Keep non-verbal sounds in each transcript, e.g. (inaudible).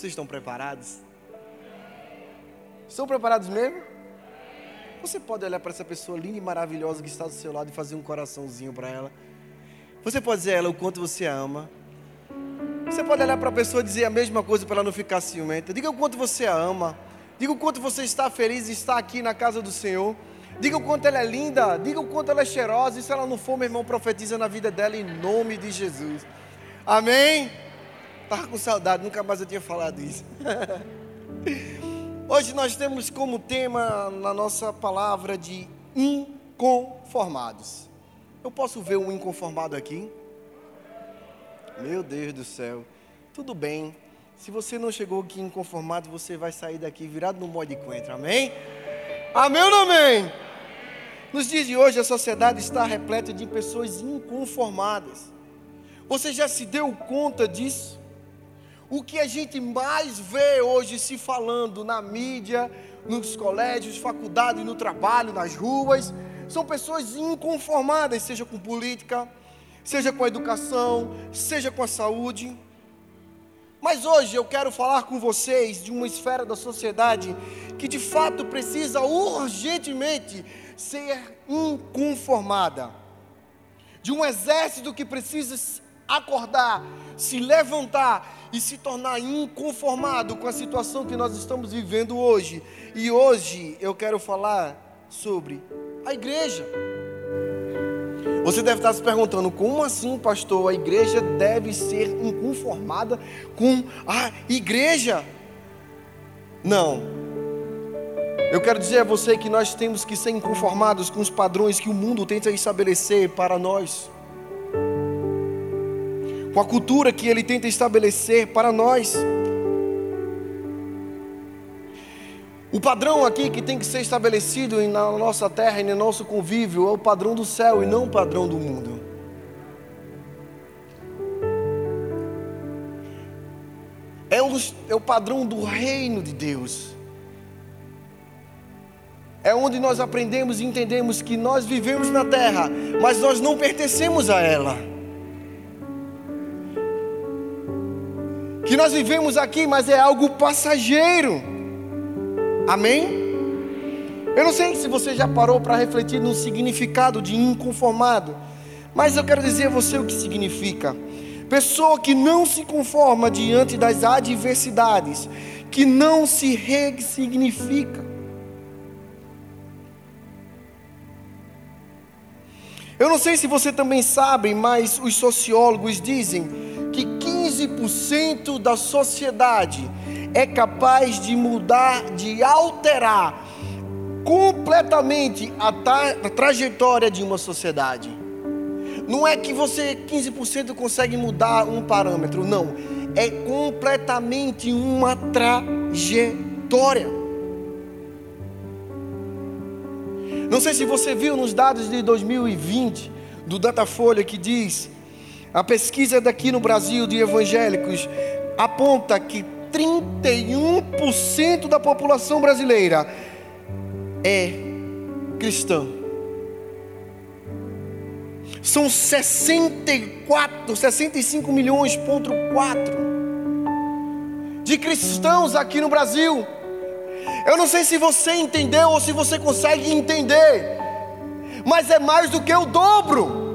Vocês estão preparados? Estão preparados mesmo? Você pode olhar para essa pessoa linda e maravilhosa que está do seu lado e fazer um coraçãozinho para ela. Você pode dizer a ela o quanto você ama. Você pode olhar para a pessoa e dizer a mesma coisa para ela não ficar ciumenta. Diga o quanto você a ama. Diga o quanto você está feliz em estar aqui na casa do Senhor. Diga o quanto ela é linda. Diga o quanto ela é cheirosa. E se ela não for, meu irmão, profetiza na vida dela em nome de Jesus. Amém? Estava com saudade, nunca mais eu tinha falado isso. (laughs) Hoje nós temos como tema na nossa palavra de inconformados. Eu posso ver um inconformado aqui? Meu Deus do céu. Tudo bem. Se você não chegou aqui inconformado, você vai sair daqui virado no modo de coentro. Amém? Amém ou não amém? Nos dias de hoje, a sociedade está repleta de pessoas inconformadas. Você já se deu conta disso? O que a gente mais vê hoje se falando na mídia, nos colégios, faculdades, no trabalho, nas ruas, são pessoas inconformadas, seja com política, seja com a educação, seja com a saúde. Mas hoje eu quero falar com vocês de uma esfera da sociedade que de fato precisa urgentemente ser inconformada. De um exército que precisa acordar, se levantar e se tornar inconformado com a situação que nós estamos vivendo hoje. E hoje eu quero falar sobre a igreja. Você deve estar se perguntando: como assim, pastor? A igreja deve ser inconformada com a igreja? Não. Eu quero dizer a você que nós temos que ser inconformados com os padrões que o mundo tenta estabelecer para nós com a cultura que ele tenta estabelecer para nós. O padrão aqui que tem que ser estabelecido na nossa terra e no nosso convívio é o padrão do céu e não o padrão do mundo. É o, é o padrão do reino de Deus. É onde nós aprendemos e entendemos que nós vivemos na terra, mas nós não pertencemos a ela. Que nós vivemos aqui, mas é algo passageiro. Amém? Eu não sei se você já parou para refletir no significado de inconformado, mas eu quero dizer a você o que significa. Pessoa que não se conforma diante das adversidades, que não se ressignifica. Eu não sei se você também sabe, mas os sociólogos dizem 15% da sociedade é capaz de mudar, de alterar completamente a, tra a trajetória de uma sociedade. Não é que você 15% consegue mudar um parâmetro, não. É completamente uma trajetória. Não sei se você viu nos dados de 2020 do Datafolha que diz a pesquisa daqui no Brasil de evangélicos aponta que 31% da população brasileira é cristã. São 64, 65 milhões ponto 4 de cristãos aqui no Brasil. Eu não sei se você entendeu ou se você consegue entender, mas é mais do que o dobro.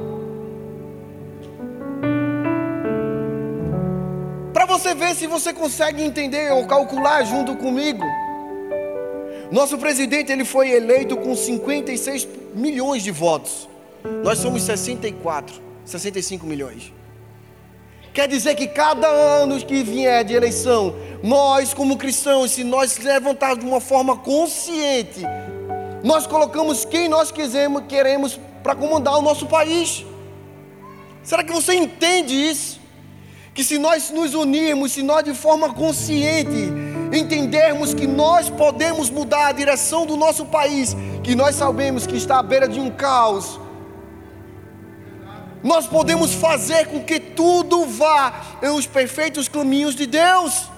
Para você ver se você consegue entender ou calcular junto comigo. Nosso presidente ele foi eleito com 56 milhões de votos. Nós somos 64, 65 milhões. Quer dizer que cada ano que vier de eleição, nós como cristãos, se nós levantarmos de uma forma consciente, nós colocamos quem nós quisermos, queremos para comandar o nosso país. Será que você entende isso? Que se nós nos unirmos, se nós de forma consciente entendermos que nós podemos mudar a direção do nosso país, que nós sabemos que está à beira de um caos, nós podemos fazer com que tudo vá nos perfeitos caminhos de Deus.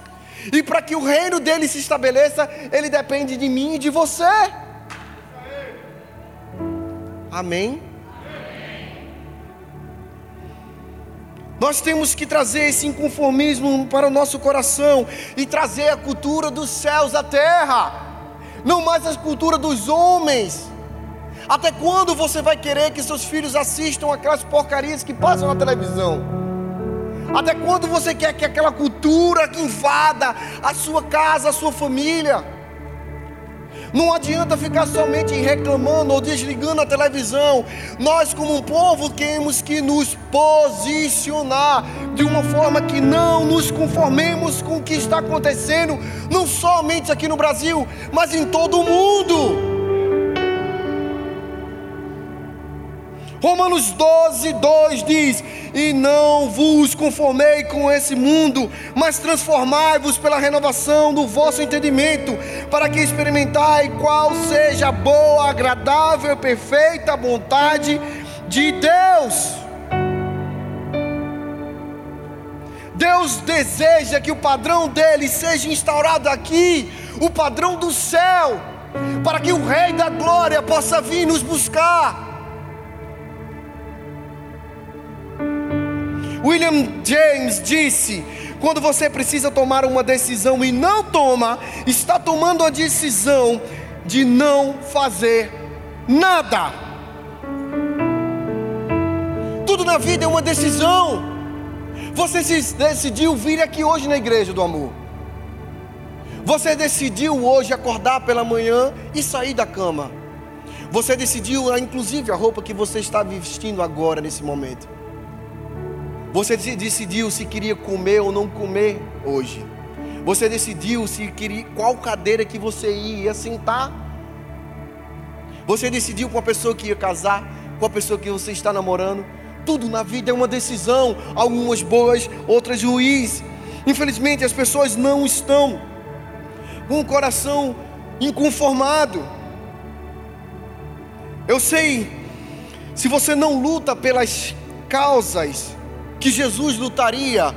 E para que o reino dele se estabeleça, ele depende de mim e de você. Amém? Nós temos que trazer esse inconformismo para o nosso coração e trazer a cultura dos céus à terra, não mais a cultura dos homens. Até quando você vai querer que seus filhos assistam aquelas porcarias que passam na televisão? Até quando você quer que aquela cultura que invada a sua casa, a sua família? Não adianta ficar somente reclamando ou desligando a televisão. Nós, como um povo, temos que nos posicionar de uma forma que não nos conformemos com o que está acontecendo, não somente aqui no Brasil, mas em todo o mundo. Romanos 12, 2 diz: E não vos conformei com esse mundo, mas transformai-vos pela renovação do vosso entendimento, para que experimentai qual seja a boa, agradável perfeita vontade de Deus. Deus deseja que o padrão dele seja instaurado aqui, o padrão do céu, para que o Rei da Glória possa vir nos buscar. William James disse: quando você precisa tomar uma decisão e não toma, está tomando a decisão de não fazer nada. Tudo na vida é uma decisão. Você decidiu vir aqui hoje na igreja do amor. Você decidiu hoje acordar pela manhã e sair da cama. Você decidiu, inclusive, a roupa que você está vestindo agora, nesse momento. Você decidiu se queria comer ou não comer hoje. Você decidiu se queria qual cadeira que você ia sentar. Você decidiu com a pessoa que ia casar, com a pessoa que você está namorando. Tudo na vida é uma decisão, algumas boas, outras ruins. Infelizmente as pessoas não estão com o coração inconformado. Eu sei, se você não luta pelas causas que Jesus lutaria,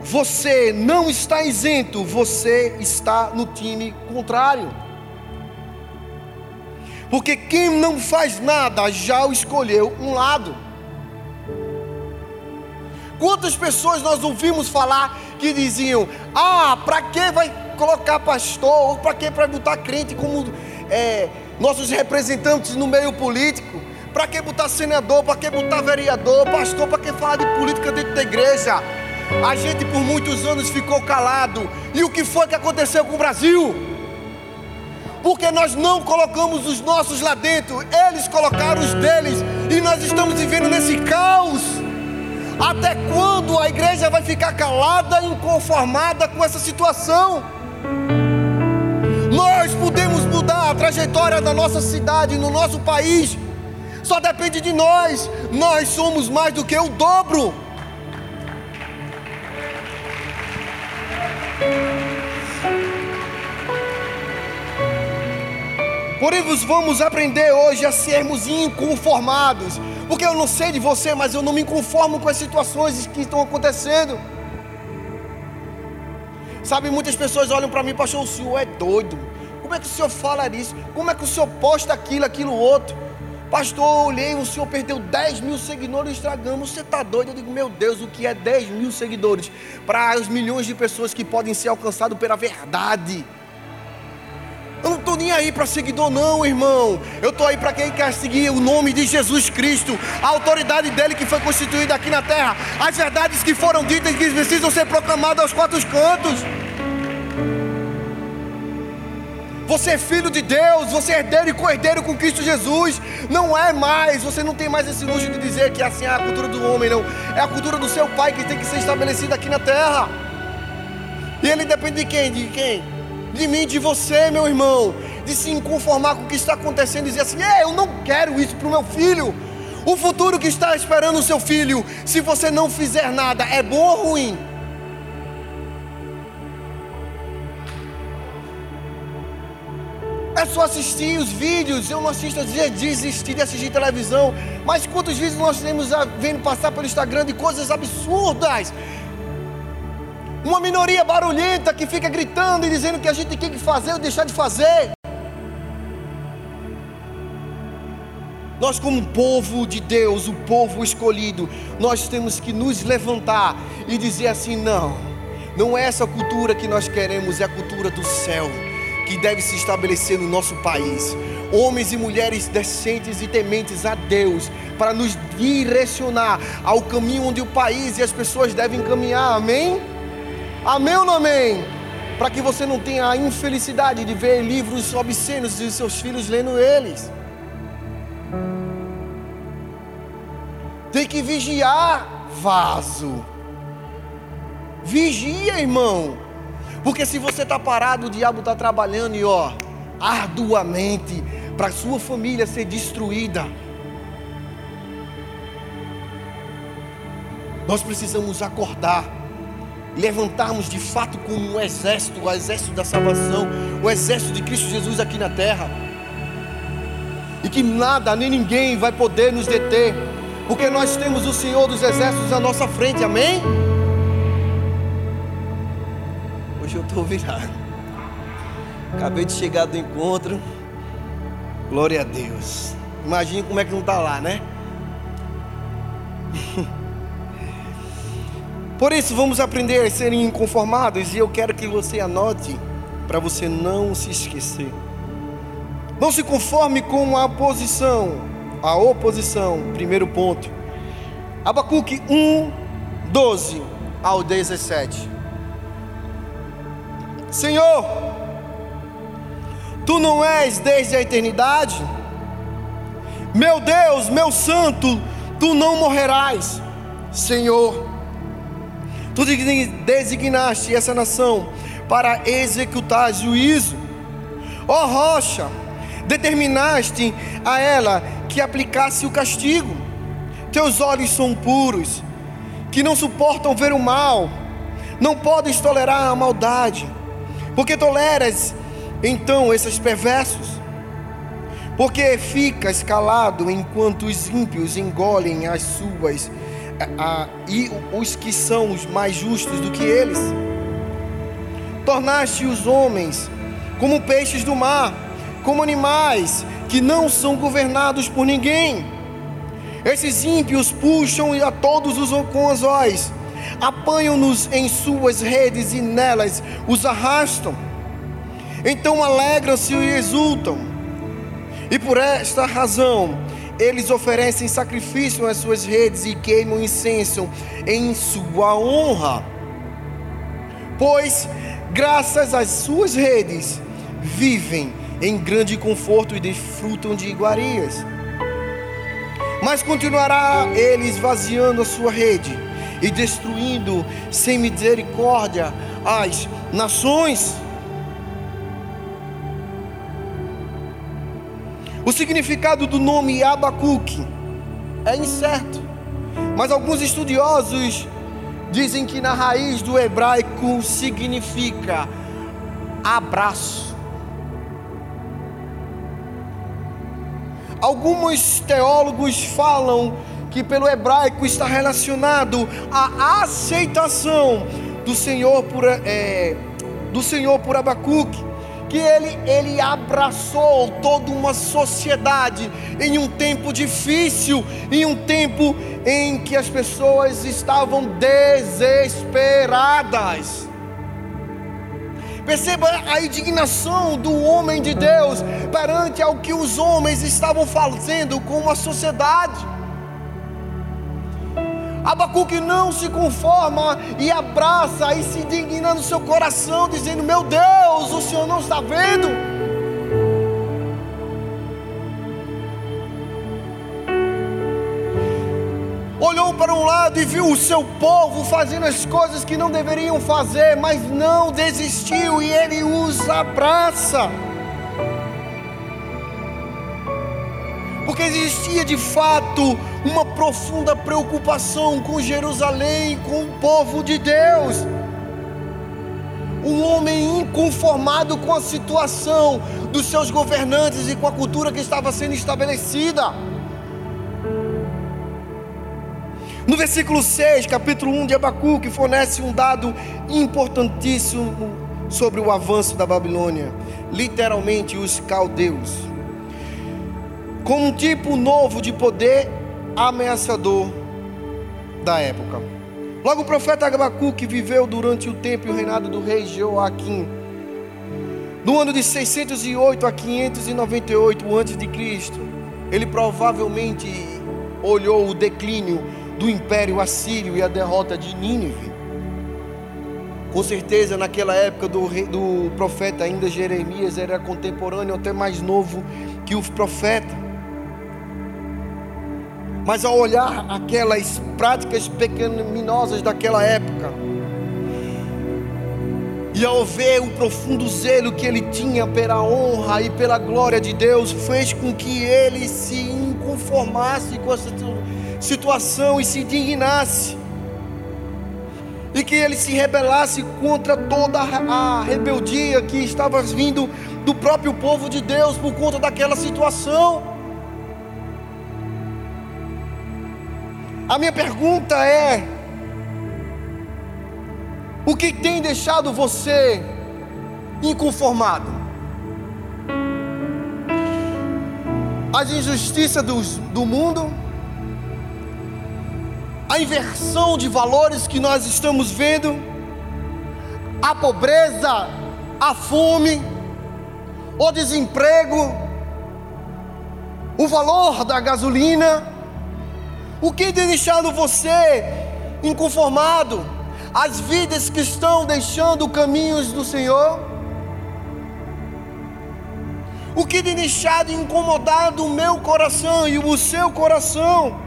você não está isento, você está no time contrário. Porque quem não faz nada já escolheu um lado. Quantas pessoas nós ouvimos falar que diziam: Ah, para que vai colocar pastor? Ou para que vai botar crente como é, nossos representantes no meio político? Para que botar senador? Para que botar vereador? Pastor? Para que falar de política dentro da igreja? A gente por muitos anos ficou calado. E o que foi que aconteceu com o Brasil? Porque nós não colocamos os nossos lá dentro, eles colocaram os deles, e nós estamos vivendo nesse caos. Até quando a igreja vai ficar calada e inconformada com essa situação? Nós podemos mudar a trajetória da nossa cidade, no nosso país, só depende de nós. Nós somos mais do que o dobro. Porém, vamos aprender hoje a sermos inconformados. Porque eu não sei de você, mas eu não me conformo com as situações que estão acontecendo. Sabe, muitas pessoas olham para mim, pastor, o senhor é doido. Como é que o senhor fala isso? Como é que o senhor posta aquilo, aquilo outro? Pastor, eu olhei, o senhor perdeu 10 mil seguidores no Instagram. Você está doido? Eu digo, meu Deus, o que é 10 mil seguidores? Para os milhões de pessoas que podem ser alcançados pela verdade. Eu não estou nem aí para seguidor, não, irmão. Eu estou aí para quem quer seguir o nome de Jesus Cristo, a autoridade dele que foi constituída aqui na terra, as verdades que foram ditas e que precisam ser proclamadas aos quatro cantos. Você é filho de Deus, você é herdeiro e co-herdeiro com Cristo Jesus. Não é mais, você não tem mais esse luxo de dizer que assim é a cultura do homem, não. É a cultura do seu pai que tem que ser estabelecida aqui na terra. E ele depende de quem? De quem? De mim, de você, meu irmão. De se conformar com o que está acontecendo e dizer assim: é, eu não quero isso para o meu filho. O futuro que está esperando o seu filho, se você não fizer nada, é bom ou ruim? É só assistir os vídeos. Eu não assisto a desistir de assistir televisão. Mas quantos vídeos nós temos vendo passar pelo Instagram de coisas absurdas? Uma minoria barulhenta que fica gritando e dizendo que a gente tem que fazer ou deixar de fazer. nós, como povo de Deus, o povo escolhido, nós temos que nos levantar e dizer assim: não, não é essa cultura que nós queremos, é a cultura do céu que deve se estabelecer no nosso país. Homens e mulheres decentes e tementes a Deus, para nos direcionar ao caminho onde o país e as pessoas devem caminhar, amém? Amém ou não amém? Para que você não tenha a infelicidade de ver livros obscenos e seus filhos lendo eles. Tem que vigiar, vaso. Vigia, irmão. Porque se você está parado, o diabo está trabalhando e ó, arduamente para sua família ser destruída. Nós precisamos acordar, levantarmos de fato como um exército, o exército da salvação, o exército de Cristo Jesus aqui na terra. E que nada nem ninguém vai poder nos deter porque nós temos o Senhor dos Exércitos à nossa frente, amém? Hoje eu estou virado. Acabei de chegar do encontro. Glória a Deus. Imagine como é que não está lá, né? (laughs) Por isso, vamos aprender a serem inconformados. E eu quero que você anote, para você não se esquecer. Não se conforme com a posição a oposição, primeiro ponto. Abacuque 1, 12 ao 17. Senhor, tu não és desde a eternidade? Meu Deus, meu santo, tu não morrerás. Senhor, tu designaste essa nação para executar juízo. Ó oh, rocha, determinaste a ela que aplicasse o castigo. Teus olhos são puros, que não suportam ver o mal, não podes tolerar a maldade, porque toleras então esses perversos. Porque ficas calado enquanto os ímpios engolem as suas, a, a, e os que são os mais justos do que eles. Tornaste os homens como peixes do mar, como animais que não são governados por ninguém. Esses ímpios puxam a todos os com anzóis, apanham-nos em suas redes e nelas os arrastam. Então alegram-se e exultam. E por esta razão, eles oferecem sacrifício às suas redes e queimam incenso em sua honra. Pois, graças às suas redes, vivem em grande conforto e desfrutam de iguarias. Mas continuará ele esvaziando a sua rede e destruindo sem misericórdia as nações. O significado do nome Abacuque é incerto, mas alguns estudiosos dizem que na raiz do hebraico significa abraço. Alguns teólogos falam que pelo hebraico está relacionado à aceitação do Senhor por, é, do Senhor por Abacuque, que ele, ele abraçou toda uma sociedade em um tempo difícil, em um tempo em que as pessoas estavam desesperadas. Perceba a indignação do homem de Deus perante ao que os homens estavam fazendo com a sociedade. Abacuque não se conforma e abraça e se indigna no seu coração, dizendo: Meu Deus, o Senhor não está vendo? olhou para um lado e viu o seu povo fazendo as coisas que não deveriam fazer, mas não desistiu e ele os abraça. Porque existia de fato uma profunda preocupação com Jerusalém, com o povo de Deus. Um homem inconformado com a situação dos seus governantes e com a cultura que estava sendo estabelecida. No versículo 6, capítulo 1 de Abacuque, fornece um dado importantíssimo sobre o avanço da Babilônia, literalmente os caldeus. como um tipo novo de poder ameaçador da época. Logo o profeta Abacuque viveu durante o tempo e o reinado do rei Joaquim, no ano de 608 a 598 a.C., ele provavelmente olhou o declínio do império assírio e a derrota de Nínive. Com certeza, naquela época do, do profeta ainda Jeremias era contemporâneo, até mais novo que o profeta. Mas ao olhar aquelas práticas pecaminosas daquela época, e ao ver o profundo zelo que ele tinha pela honra e pela glória de Deus, fez com que ele se inconformasse com essa situação e se indignasse. E que ele se rebelasse contra toda a rebeldia que estava vindo do próprio povo de Deus por conta daquela situação. A minha pergunta é: o que tem deixado você inconformado? As injustiças do, do mundo, a inversão de valores que nós estamos vendo, a pobreza, a fome, o desemprego, o valor da gasolina, o que tem deixado você inconformado? as vidas que estão deixando caminhos do Senhor? O que tem deixado incomodado o meu coração e o seu coração?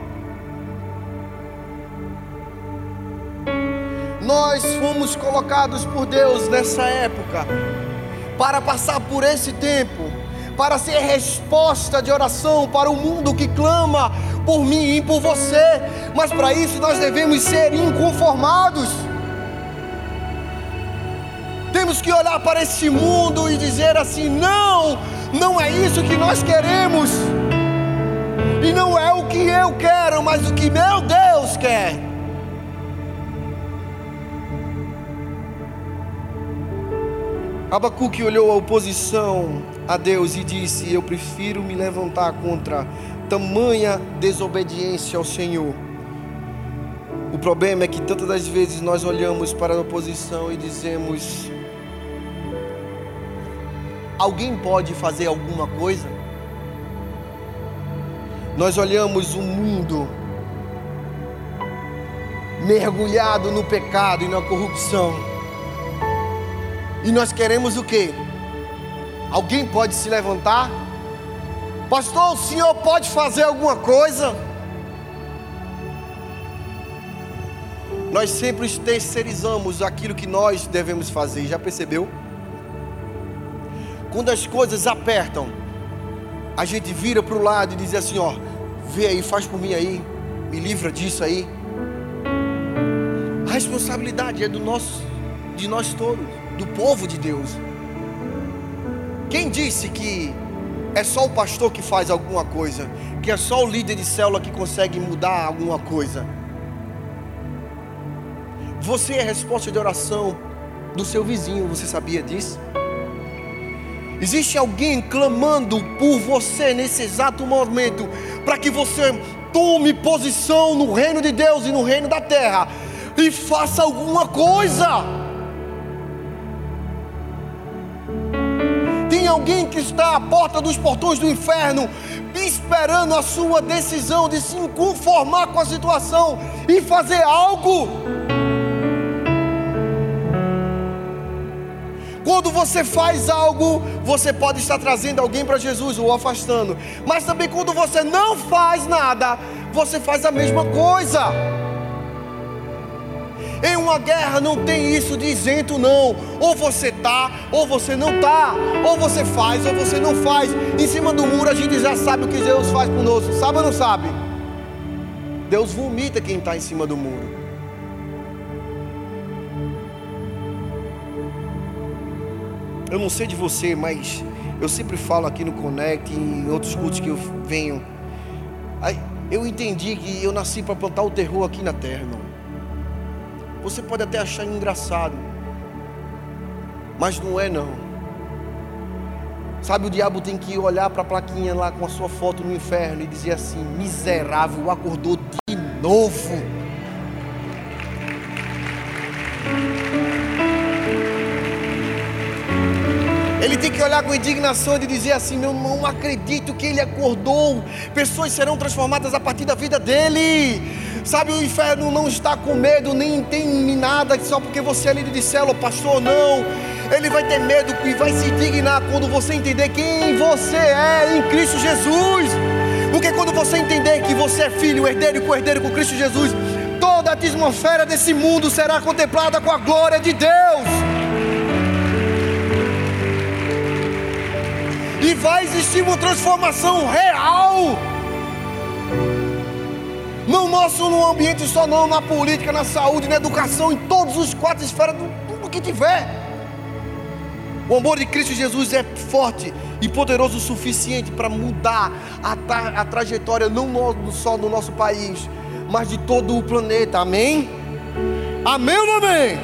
Nós fomos colocados por Deus nessa época para passar por esse tempo, para ser resposta de oração para o mundo que clama por mim e por você, mas para isso nós devemos ser inconformados. Temos que olhar para esse mundo e dizer assim: não, não é isso que nós queremos, e não é o que eu quero, mas o que meu Deus quer. Abacuque olhou a oposição a Deus e disse: Eu prefiro me levantar contra tamanha desobediência ao Senhor. O problema é que tantas das vezes nós olhamos para a oposição e dizemos: Alguém pode fazer alguma coisa? Nós olhamos o mundo mergulhado no pecado e na corrupção. E nós queremos o quê? Alguém pode se levantar? Pastor, o senhor pode fazer alguma coisa? Nós sempre terceirizamos aquilo que nós devemos fazer, já percebeu? Quando as coisas apertam, a gente vira para o lado e diz assim: ó, vê aí, faz por mim aí, me livra disso aí. A responsabilidade é do nosso, de nós todos, do povo de Deus. Quem disse que é só o pastor que faz alguma coisa, que é só o líder de célula que consegue mudar alguma coisa? Você é resposta de oração do seu vizinho, você sabia disso? Existe alguém clamando por você nesse exato momento, para que você tome posição no reino de Deus e no reino da terra e faça alguma coisa. Alguém que está à porta dos portões do inferno, esperando a sua decisão de se conformar com a situação e fazer algo. Quando você faz algo, você pode estar trazendo alguém para Jesus ou afastando. Mas também quando você não faz nada, você faz a mesma coisa. Em uma guerra não tem isso de isento, não. Ou você tá, ou você não tá. Ou você faz, ou você não faz. Em cima do muro a gente já sabe o que Deus faz conosco. Sabe ou não sabe? Deus vomita quem está em cima do muro. Eu não sei de você, mas eu sempre falo aqui no Connect, em outros cultos que eu venho. Eu entendi que eu nasci para plantar o terror aqui na terra, irmão. Você pode até achar engraçado, mas não é não. Sabe, o diabo tem que olhar para a plaquinha lá com a sua foto no inferno e dizer assim: miserável, acordou de novo. Ele tem que olhar com indignação e dizer assim: Eu não acredito que ele acordou. Pessoas serão transformadas a partir da vida dele. Sabe, o inferno não está com medo, nem tem nada só porque você é líder de célula, pastor, não. Ele vai ter medo e vai se indignar quando você entender quem você é em Cristo Jesus. Porque quando você entender que você é filho, herdeiro e co-herdeiro com Cristo Jesus, toda a atmosfera desse mundo será contemplada com a glória de Deus. E vai existir uma transformação real. Não nosso no ambiente só não, na política, na saúde, na educação, em todos os quatro esferas do que tiver. O amor de Cristo Jesus é forte e poderoso o suficiente para mudar a, tra a trajetória não no, só do nosso país, mas de todo o planeta. Amém? Amém ou não amém?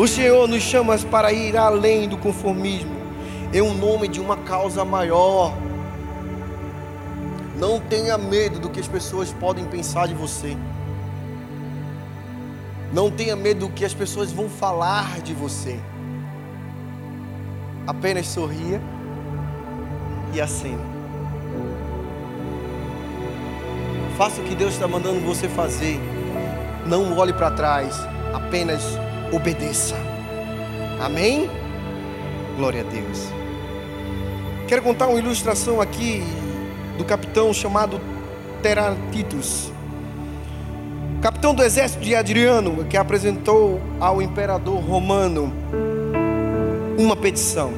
O Senhor nos chama para ir além do conformismo, em um nome de uma causa maior. Não tenha medo do que as pessoas podem pensar de você. Não tenha medo do que as pessoas vão falar de você. Apenas sorria e acena. Faça o que Deus está mandando você fazer. Não olhe para trás. Apenas obedeça. Amém? Glória a Deus. Quero contar uma ilustração aqui do capitão chamado Teratitus. Capitão do exército de Adriano, que apresentou ao imperador romano uma petição,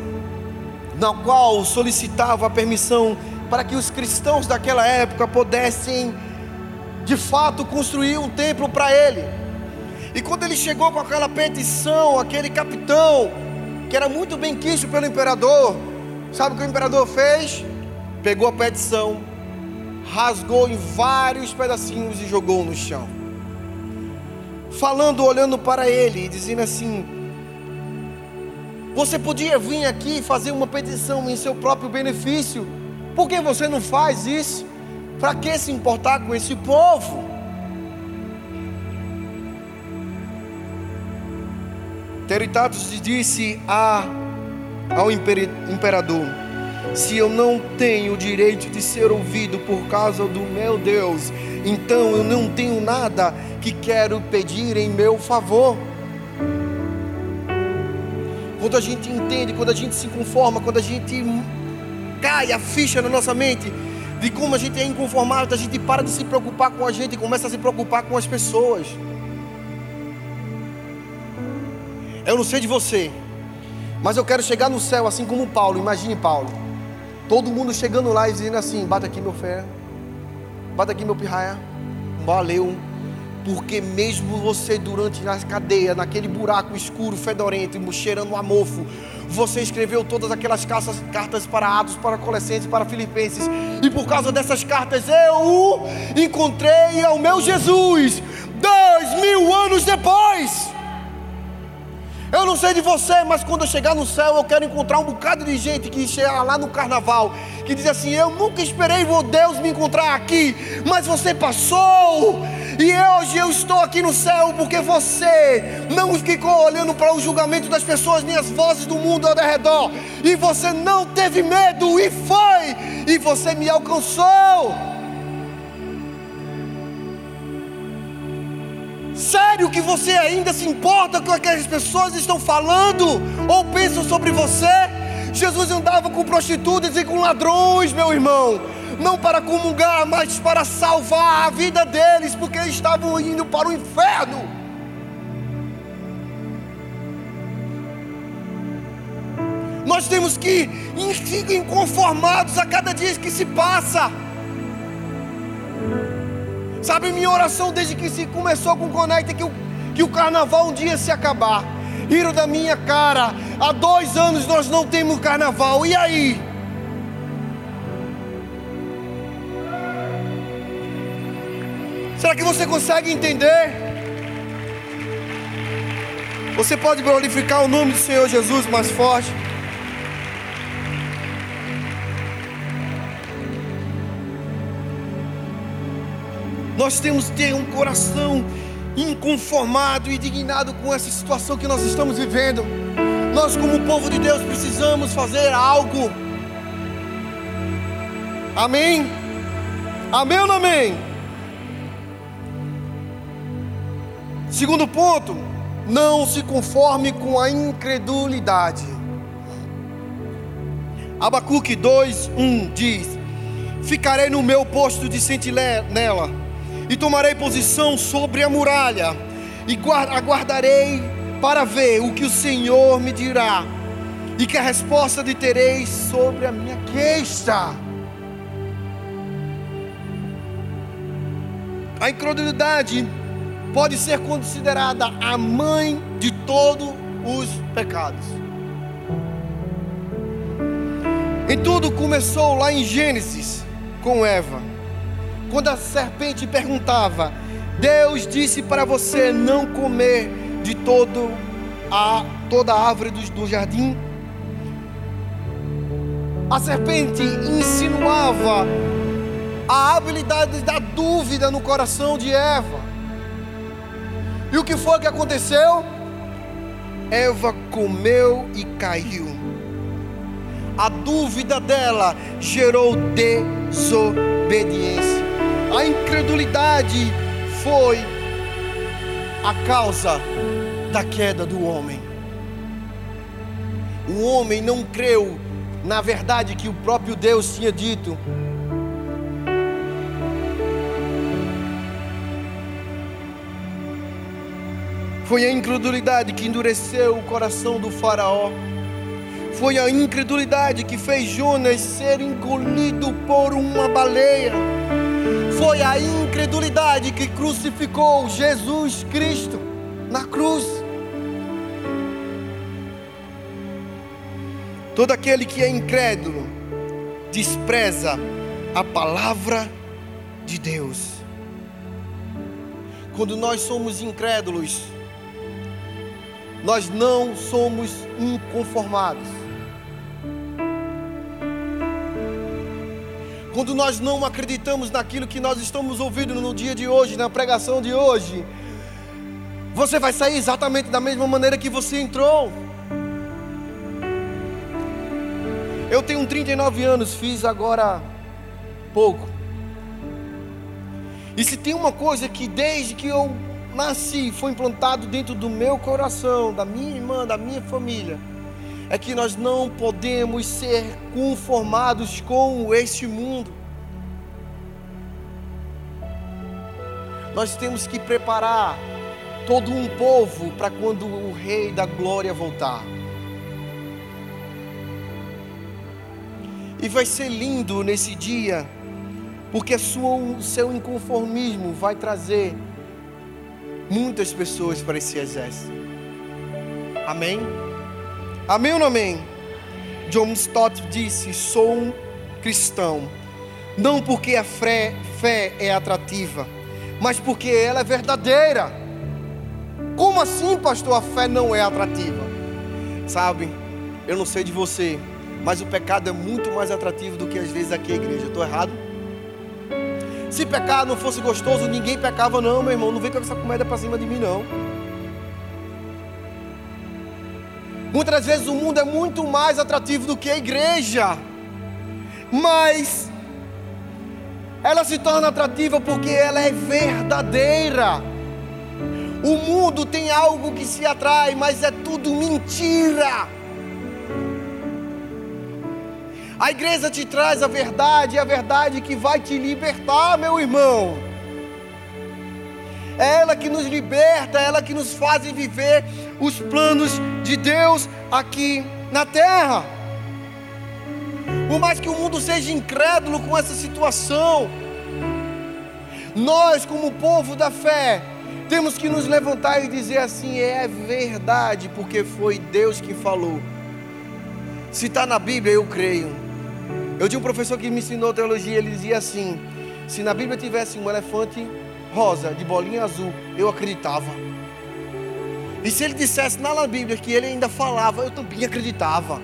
na qual solicitava a permissão para que os cristãos daquela época pudessem, de fato, construir um templo para ele. E quando ele chegou com aquela petição, aquele capitão, que era muito bem quisto pelo imperador, sabe o que o imperador fez? Pegou a petição, rasgou em vários pedacinhos e jogou no chão. Falando, olhando para ele e dizendo assim: Você podia vir aqui fazer uma petição em seu próprio benefício, por que você não faz isso? Para que se importar com esse povo? Teritatus disse a, ao imperador: Se eu não tenho o direito de ser ouvido por causa do meu Deus, então eu não tenho nada que quero pedir em meu favor. Quando a gente entende, quando a gente se conforma, quando a gente cai a ficha na nossa mente de como a gente é inconformado, a gente para de se preocupar com a gente e começa a se preocupar com as pessoas. Eu não sei de você, mas eu quero chegar no céu assim como Paulo. Imagine Paulo. Todo mundo chegando lá e dizendo assim: bata aqui meu fé, bata aqui meu pirraia, valeu. Porque mesmo você durante a cadeia, naquele buraco escuro, fedorento, cheirando a mofo, você escreveu todas aquelas cartas, cartas para Atos, para Colossenses, para Filipenses. E por causa dessas cartas eu encontrei ao meu Jesus dois mil anos depois. Eu não sei de você, mas quando eu chegar no céu, eu quero encontrar um bocado de gente que chega lá no carnaval, que diz assim: Eu nunca esperei Deus me encontrar aqui, mas você passou, e hoje eu estou aqui no céu porque você não ficou olhando para o julgamento das pessoas, nem as vozes do mundo ao redor, e você não teve medo, e foi, e você me alcançou. Sério que você ainda se importa com o que as pessoas estão falando ou pensam sobre você? Jesus andava com prostitutas e com ladrões, meu irmão. Não para comungar, mas para salvar a vida deles, porque eles estavam indo para o inferno. Nós temos que ficar inconformados a cada dia que se passa. Sabe, minha oração desde que se começou com Conecta é que o, que o carnaval um dia se acabar. Riram da minha cara. Há dois anos nós não temos carnaval. E aí? Será que você consegue entender? Você pode glorificar o nome do Senhor Jesus mais forte. Nós temos que ter um coração inconformado e indignado com essa situação que nós estamos vivendo. Nós, como povo de Deus, precisamos fazer algo. Amém? Amém ou não amém? Segundo ponto, não se conforme com a incredulidade. Abacuque 2, 1 diz: Ficarei no meu posto de sentinela e tomarei posição sobre a muralha e aguardarei para ver o que o Senhor me dirá e que a resposta de terei sobre a minha queixa. A incredulidade pode ser considerada a mãe de todos os pecados. E tudo começou lá em Gênesis com Eva. Quando a serpente perguntava: Deus disse para você não comer de todo a toda a árvore do, do jardim? A serpente insinuava a habilidade da dúvida no coração de Eva. E o que foi que aconteceu? Eva comeu e caiu. A dúvida dela gerou desobediência. A incredulidade foi a causa da queda do homem. O homem não creu na verdade que o próprio Deus tinha dito. Foi a incredulidade que endureceu o coração do Faraó. Foi a incredulidade que fez Jonas ser engolido por uma baleia. Foi a incredulidade que crucificou Jesus Cristo na cruz. Todo aquele que é incrédulo despreza a palavra de Deus. Quando nós somos incrédulos, nós não somos inconformados. Quando nós não acreditamos naquilo que nós estamos ouvindo no dia de hoje, na pregação de hoje, você vai sair exatamente da mesma maneira que você entrou. Eu tenho 39 anos, fiz agora pouco. E se tem uma coisa que desde que eu nasci, foi implantado dentro do meu coração, da minha irmã, da minha família, é que nós não podemos ser conformados com este mundo. Nós temos que preparar todo um povo para quando o Rei da Glória voltar. E vai ser lindo nesse dia, porque o seu inconformismo vai trazer muitas pessoas para esse exército. Amém? Amém ou não amém? John Stott disse: Sou um cristão, não porque a fé, fé é atrativa, mas porque ela é verdadeira. Como assim, pastor? A fé não é atrativa. Sabe, eu não sei de você, mas o pecado é muito mais atrativo do que às vezes aqui a igreja. Estou errado? Se pecar não fosse gostoso, ninguém pecava, não, meu irmão. Não vem com essa comédia para cima de mim, não. Muitas vezes o mundo é muito mais atrativo do que a igreja, mas ela se torna atrativa porque ela é verdadeira. O mundo tem algo que se atrai, mas é tudo mentira. A igreja te traz a verdade, a verdade que vai te libertar, meu irmão. É ela que nos liberta, é ela que nos faz viver os planos de Deus aqui na terra. Por mais que o mundo seja incrédulo com essa situação, nós, como povo da fé, temos que nos levantar e dizer assim: é verdade, porque foi Deus que falou. Se está na Bíblia, eu creio. Eu tinha um professor que me ensinou teologia, ele dizia assim: se na Bíblia tivesse um elefante rosa de bolinha azul, eu acreditava. E se ele dissesse na Bíblia que ele ainda falava, eu também acreditava.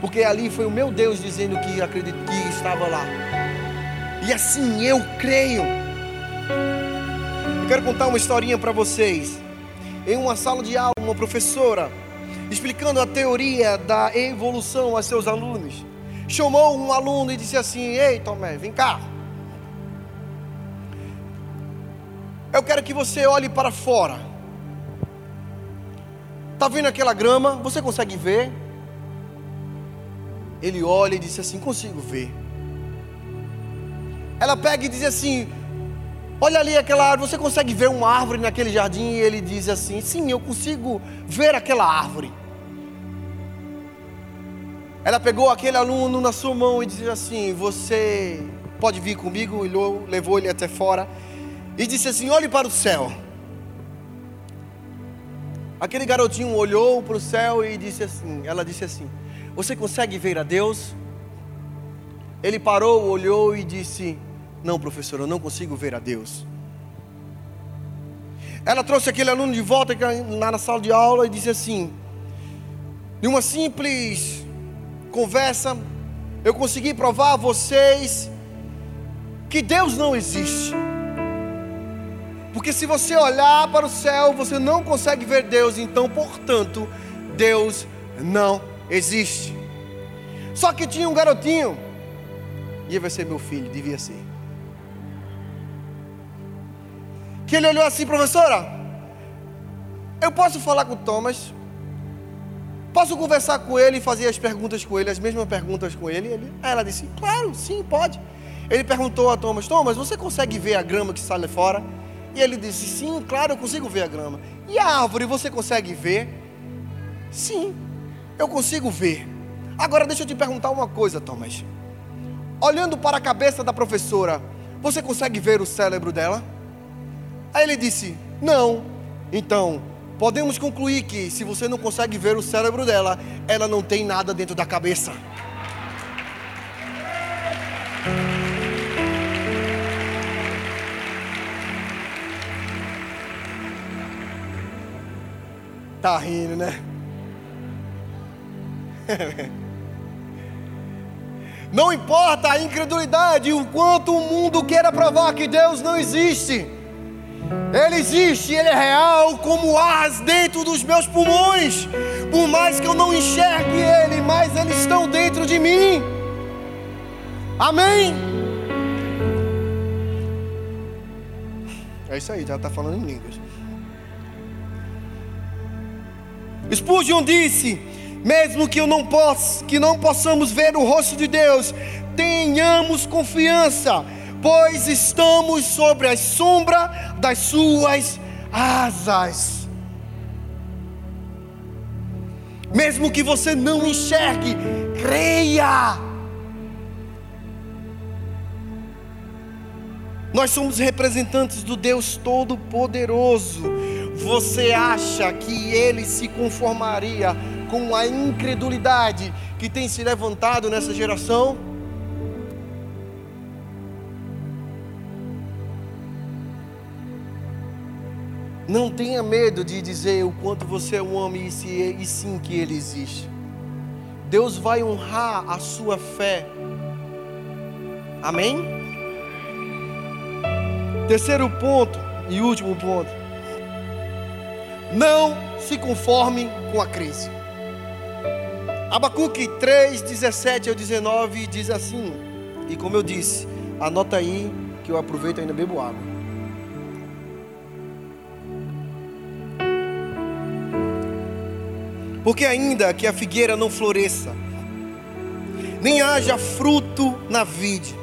Porque ali foi o meu Deus dizendo que, acredito, que estava lá. E assim eu creio. Eu quero contar uma historinha para vocês. Em uma sala de aula, uma professora, explicando a teoria da evolução a seus alunos, chamou um aluno e disse assim: Ei, Tomé, vem cá. Eu quero que você olhe para fora. Está vendo aquela grama? Você consegue ver? Ele olha e disse assim: Consigo ver. Ela pega e diz assim: Olha ali aquela árvore, você consegue ver uma árvore naquele jardim? E ele diz assim: Sim, eu consigo ver aquela árvore. Ela pegou aquele aluno na sua mão e disse assim: Você pode vir comigo? E levou ele até fora e disse assim: Olhe para o céu. Aquele garotinho olhou para o céu e disse assim: Ela disse assim: Você consegue ver a Deus? Ele parou, olhou e disse: não, professor, eu não consigo ver a Deus. Ela trouxe aquele aluno de volta lá na sala de aula e disse assim: de uma simples conversa, eu consegui provar a vocês que Deus não existe. Porque se você olhar para o céu, você não consegue ver Deus, então, portanto, Deus não existe. Só que tinha um garotinho, e vai ser meu filho, devia ser. que ele olhou assim, professora, eu posso falar com o Thomas? Posso conversar com ele e fazer as perguntas com ele, as mesmas perguntas com ele? ele aí ela disse, claro, sim, pode. Ele perguntou a Thomas, Thomas, você consegue ver a grama que sai lá fora? E ele disse, sim, claro, eu consigo ver a grama. E a árvore, você consegue ver? Sim, eu consigo ver. Agora deixa eu te perguntar uma coisa, Thomas. Olhando para a cabeça da professora, você consegue ver o cérebro dela? Aí ele disse: Não. Então, podemos concluir que se você não consegue ver o cérebro dela, ela não tem nada dentro da cabeça. Tá rindo, né? Não importa a incredulidade, o quanto o mundo queira provar que Deus não existe. Ele existe, Ele é real, como ar dentro dos meus pulmões. Por mais que eu não enxergue Ele, mas eles estão dentro de mim. Amém? É isso aí, já está falando em línguas. Spurgeon disse: mesmo que eu não possa, que não possamos ver o rosto de Deus, tenhamos confiança pois estamos sobre a sombra das suas asas. Mesmo que você não enxergue, creia. Nós somos representantes do Deus Todo-Poderoso. Você acha que ele se conformaria com a incredulidade que tem se levantado nessa geração? Não tenha medo de dizer o quanto você é um homem e, se, e sim que ele existe. Deus vai honrar a sua fé. Amém? Terceiro ponto e último ponto. Não se conforme com a crise. Abacuque 3, 17 ao 19 diz assim, e como eu disse, anota aí que eu aproveito e ainda bebo água. Porque ainda que a figueira não floresça, nem haja fruto na vide,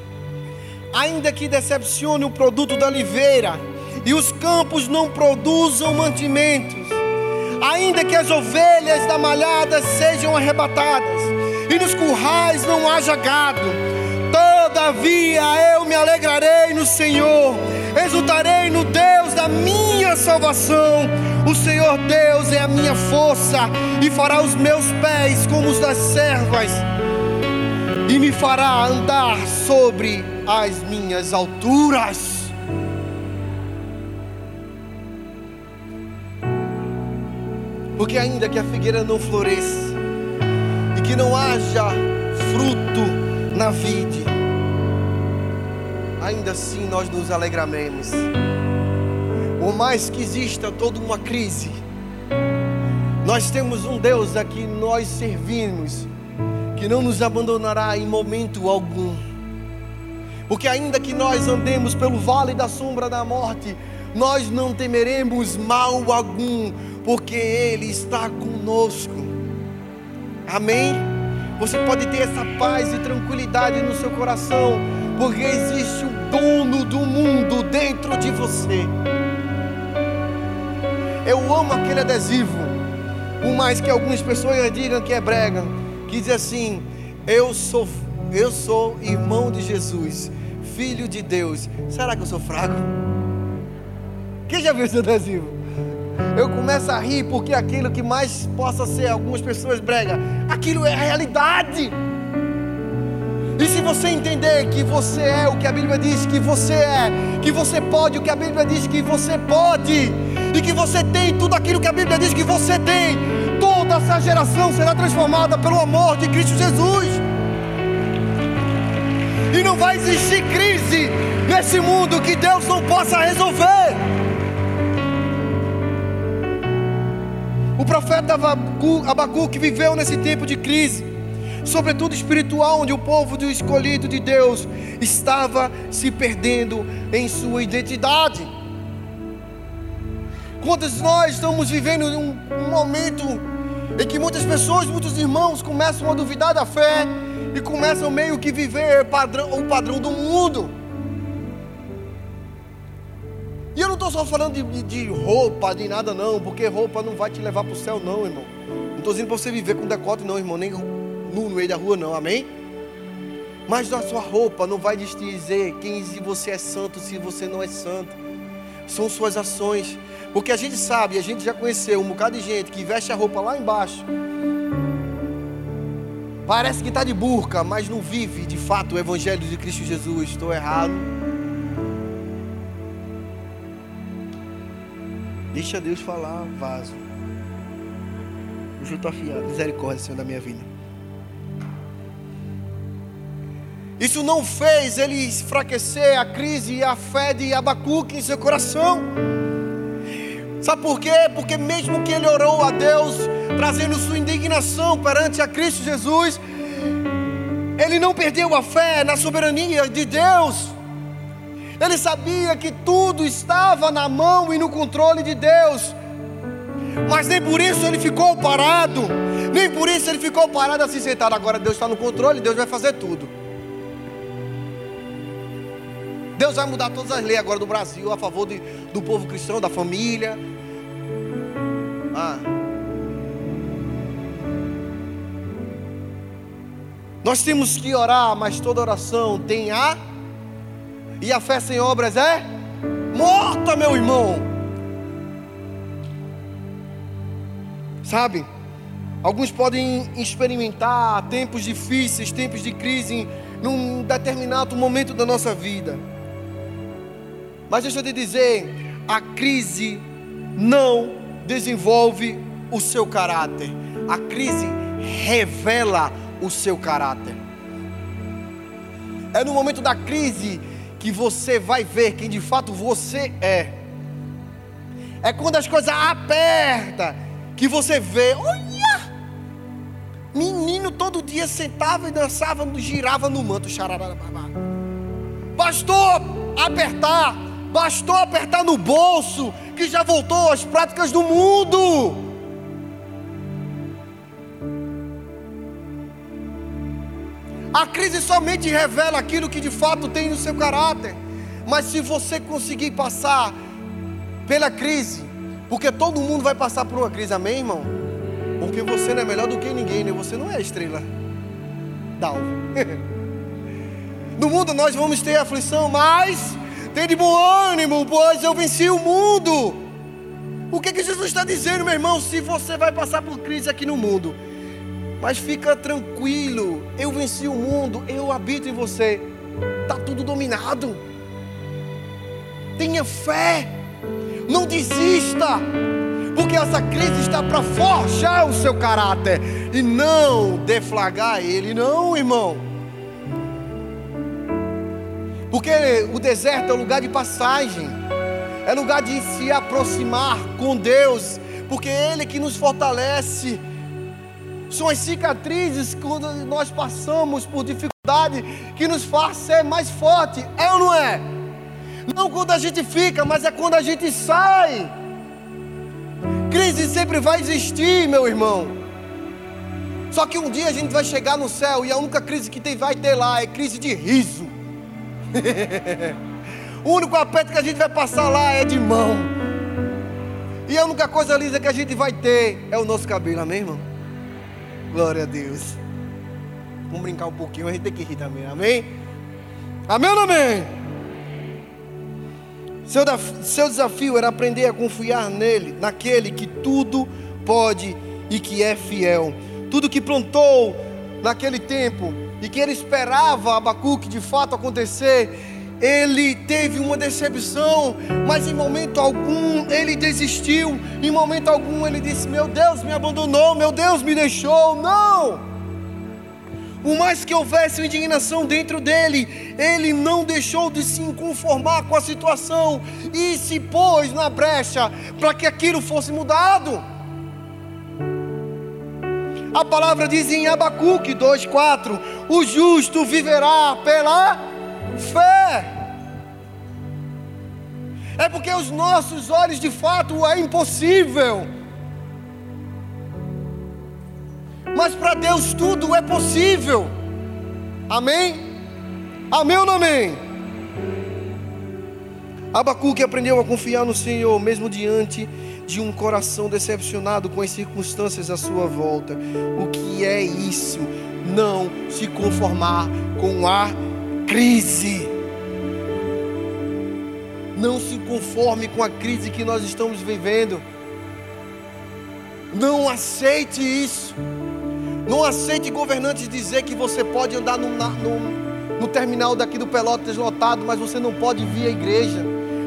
ainda que decepcione o produto da oliveira, e os campos não produzam mantimentos, ainda que as ovelhas da malhada sejam arrebatadas, e nos currais não haja gado, todavia eu me alegrarei no Senhor, exultarei no Deus da minha salvação o Senhor Deus é a minha força e fará os meus pés como os das servas e me fará andar sobre as minhas alturas. Porque ainda que a figueira não floresça e que não haja fruto na vide, ainda assim nós nos alegraremos por mais que exista toda uma crise, nós temos um Deus a que nós servimos, que não nos abandonará em momento algum. Porque ainda que nós andemos pelo vale da sombra da morte, nós não temeremos mal algum, porque Ele está conosco. Amém? Você pode ter essa paz e tranquilidade no seu coração, porque existe o dono do mundo dentro de você. Eu amo aquele adesivo, por mais que algumas pessoas digam que é brega, que diz assim: Eu sou, eu sou irmão de Jesus, filho de Deus. Será que eu sou fraco? Quem já viu esse adesivo? Eu começo a rir porque aquilo que mais possa ser algumas pessoas brega, aquilo é a realidade. E se você entender que você é o que a Bíblia diz que você é, que você pode o que a Bíblia diz que você pode, e que você tem tudo aquilo que a Bíblia diz que você tem, toda essa geração será transformada pelo amor de Cristo Jesus. E não vai existir crise nesse mundo que Deus não possa resolver. O profeta Abacuque viveu nesse tempo de crise, sobretudo espiritual, onde o povo do escolhido de Deus estava se perdendo em sua identidade. Quantos nós estamos vivendo um, um momento em que muitas pessoas, muitos irmãos começam a duvidar da fé e começam meio que viver padrão, o padrão do mundo. E eu não estou só falando de, de, roupa, de nada não, porque roupa não vai te levar para o céu não, irmão. Não estou dizendo para você viver com decote não, irmão, nem no meio da rua não, amém? Mas a sua roupa não vai dizer quem se você é santo, se você não é santo. São suas ações. Porque a gente sabe, a gente já conheceu um bocado de gente que veste a roupa lá embaixo. Parece que está de burca, mas não vive de fato o Evangelho de Cristo Jesus. Estou errado. Deixa Deus falar, vaso. Hoje eu estou afiado. Misericórdia, Senhor, da minha vida. Isso não fez ele enfraquecer a crise e a fé de Abacuque em seu coração. Sabe por quê? Porque mesmo que ele orou a Deus, trazendo sua indignação perante a Cristo Jesus, ele não perdeu a fé na soberania de Deus. Ele sabia que tudo estava na mão e no controle de Deus. Mas nem por isso ele ficou parado. Nem por isso ele ficou parado assim sentado. Agora Deus está no controle, Deus vai fazer tudo. Deus vai mudar todas as leis agora do Brasil a favor de, do povo cristão, da família. Ah. Nós temos que orar, mas toda oração tem a e a fé sem obras é morta, meu irmão. Sabe? Alguns podem experimentar tempos difíceis, tempos de crise num determinado momento da nossa vida. Mas deixa eu te dizer, a crise não desenvolve o seu caráter. A crise revela o seu caráter. É no momento da crise que você vai ver quem de fato você é. É quando as coisas apertam que você vê, olha, menino todo dia sentava e dançava, girava no manto, Bastou apertar, bastou apertar no bolso, que já voltou às práticas do mundo. A crise somente revela aquilo que de fato tem no seu caráter. Mas se você conseguir passar pela crise, porque todo mundo vai passar por uma crise, amém, irmão? Porque você não é melhor do que ninguém, né? Você não é estrela d'alva. (laughs) no mundo nós vamos ter aflição, mas tem de bom ânimo, pois eu venci o mundo. O que, que Jesus está dizendo, meu irmão? Se você vai passar por crise aqui no mundo, mas fica tranquilo, eu venci o mundo, eu habito em você. Está tudo dominado. Tenha fé, não desista, porque essa crise está para forjar o seu caráter e não deflagrar ele, não, irmão. Porque o deserto é lugar de passagem. é lugar de se aproximar com Deus, porque é Ele que nos fortalece. São as cicatrizes quando nós passamos por dificuldade que nos faz ser mais forte, é ou não é? Não quando a gente fica, mas é quando a gente sai. Crise sempre vai existir, meu irmão. Só que um dia a gente vai chegar no céu e a única crise que tem, vai ter lá é crise de riso. (laughs) o único aperto que a gente vai passar lá é de mão. E a única coisa lisa que a gente vai ter é o nosso cabelo, amém, irmão? Glória a Deus. Vamos brincar um pouquinho, a gente tem que rir também, amém? Amém ou amém? Seu, seu desafio era aprender a confiar nele, naquele que tudo pode e que é fiel. Tudo que plantou naquele tempo e que ele esperava Abacuque de fato acontecer, ele teve uma decepção, mas em momento algum ele desistiu, em momento algum ele disse: Meu Deus me abandonou, meu Deus me deixou. Não! Por mais que houvesse indignação dentro dele, ele não deixou de se conformar com a situação e se pôs na brecha para que aquilo fosse mudado. A palavra diz em Abacuque 2,4: O justo viverá pela fé. É porque os nossos olhos de fato é impossível Mas para Deus tudo é possível. Amém? Amém ou não amém? Abacuque aprendeu a confiar no Senhor, mesmo diante de um coração decepcionado com as circunstâncias à sua volta. O que é isso? Não se conformar com a crise. Não se conforme com a crise que nós estamos vivendo. Não aceite isso. Não aceite governantes dizer que você pode andar no, no, no terminal daqui do Pelotas lotado, mas você não pode vir à igreja.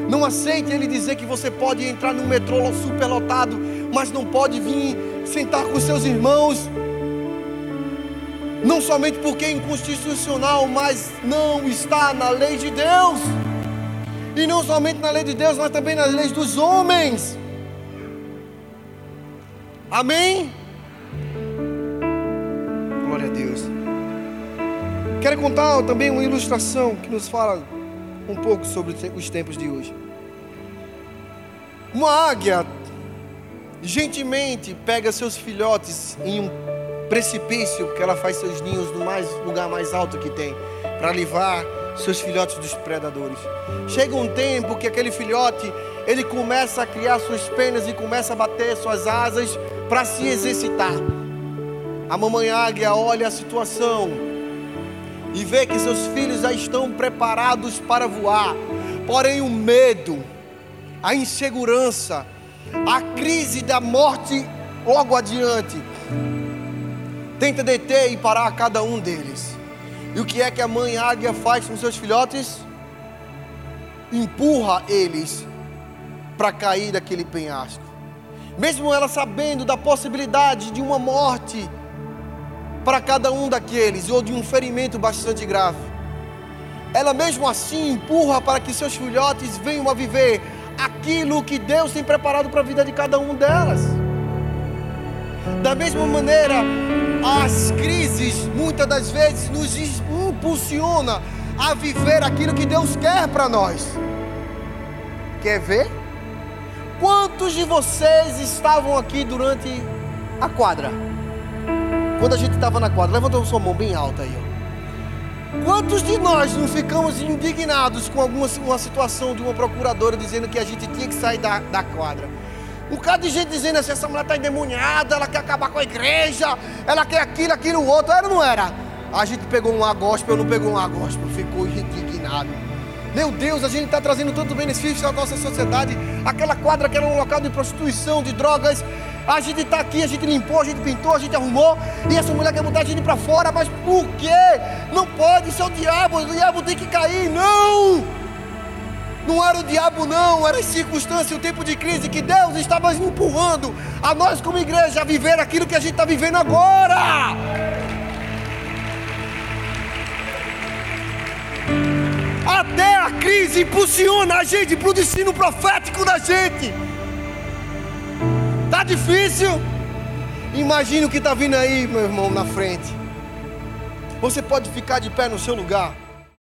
Não aceite ele dizer que você pode entrar no metrô superlotado, mas não pode vir sentar com seus irmãos. Não somente porque é inconstitucional, mas não está na lei de Deus. E não somente na lei de Deus, mas também nas leis dos homens. Amém? Quero contar também uma ilustração que nos fala um pouco sobre os tempos de hoje. Uma águia gentilmente pega seus filhotes em um precipício que ela faz seus ninhos no mais, lugar mais alto que tem para livrar seus filhotes dos predadores. Chega um tempo que aquele filhote ele começa a criar suas penas e começa a bater suas asas para se exercitar. A mamãe águia olha a situação e vê que seus filhos já estão preparados para voar, porém o medo, a insegurança, a crise da morte logo adiante, tenta deter e parar cada um deles. E o que é que a mãe águia faz com seus filhotes? Empurra eles para cair daquele penhasco. Mesmo ela sabendo da possibilidade de uma morte para cada um daqueles, ou de um ferimento bastante grave. Ela mesmo assim empurra para que seus filhotes venham a viver aquilo que Deus tem preparado para a vida de cada um delas. Da mesma maneira, as crises muitas das vezes nos impulsiona a viver aquilo que Deus quer para nós. Quer ver? Quantos de vocês estavam aqui durante a quadra? Quando a gente estava na quadra, levanta sua mão bem alta aí. Quantos de nós não ficamos indignados com alguma uma situação de uma procuradora dizendo que a gente tinha que sair da, da quadra? Um bocado de gente dizendo assim, essa mulher está endemoniada, ela quer acabar com a igreja, ela quer aquilo, aquilo, outro. Era ou não era? A gente pegou um gospel, não pegou um gospel, ficou indignado. Meu Deus, a gente está trazendo tanto benefício à nossa sociedade. Aquela quadra que era um local de prostituição, de drogas, a gente está aqui, a gente limpou, a gente pintou, a gente arrumou. E essa mulher quer botar a gente para fora. Mas por quê? Não pode, isso é o diabo. O diabo tem que cair. Não! Não era o diabo, não. Era a circunstância, o tempo de crise que Deus estava empurrando a nós, como igreja, a viver aquilo que a gente está vivendo agora. Até a crise impulsiona a gente para o destino profético da gente. Tá difícil? Imagina o que está vindo aí, meu irmão, na frente. Você pode ficar de pé no seu lugar.